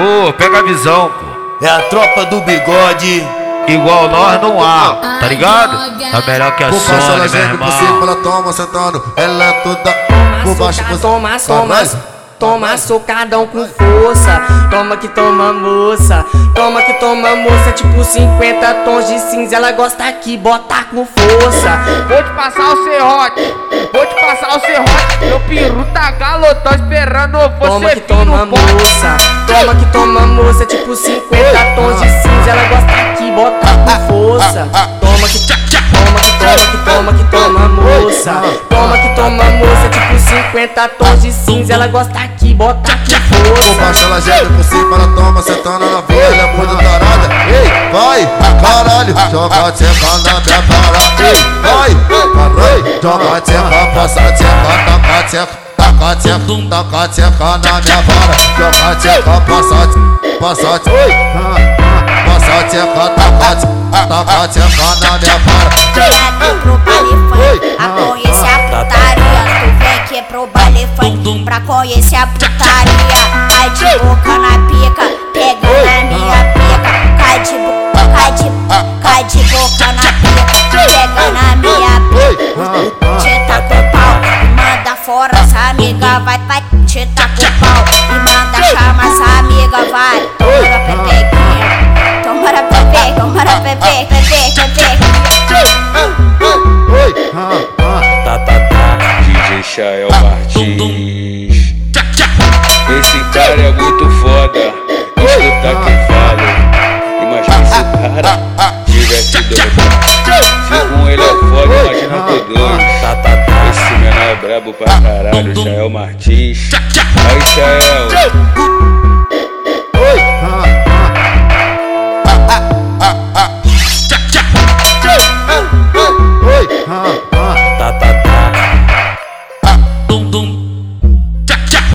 Pô, pega a visão, pô. É a tropa do bigode. Igual nós não há, tá ligado? Tá melhor que a Por baixo ela Sony, meu geme, por cima irmão. ela toma sentando. Ela é toda. Por baixo por Toma, toma, Caralho. toma socadão com força. Toma que toma moça. Toma que toma moça. Tipo 50 tons de cinza. Ela gosta que bota com força. Vou te passar o serrote, vou Meu peru tá galotão esperando Toma você que toma no pote. moça. Toma que toma moça. Tipo 50 tons de cinza. Ela gosta que bota com força. Toma que toma que toma que toma que toma moça. Toma que toma moça. Tipo 50 tons de cinza. Ela gosta que bota com Por força. baixo ela geme, por cima ela toma sentando na via. Ela é muito tarada. Ei, vai, caralho. Joga tcheca na minha parada. Ei, vai, caralho. Joga tcheca, passa tcheca, taca tcheca. Taca tcheca, taca tcheca na minha vara. Joga tcheca, passa passa tcheca. Passa tcheca, taca tcheca, taca tcheca na minha vara. Direto pro baile funk Pra conhecer a putaria Tu vem aqui pro baile funk Pra conhecer a putaria Vai, vai, te tá com pau E manda chamar essa amiga Vai, tomara pepequinha Tomara pepe, tomara pepe, pepe, pepe Tá, tá, tá. DJ Chael Martins. Esse cara é muito foda. Escuta quem brabo pra caralho. Chael Martins. Aí, Chael.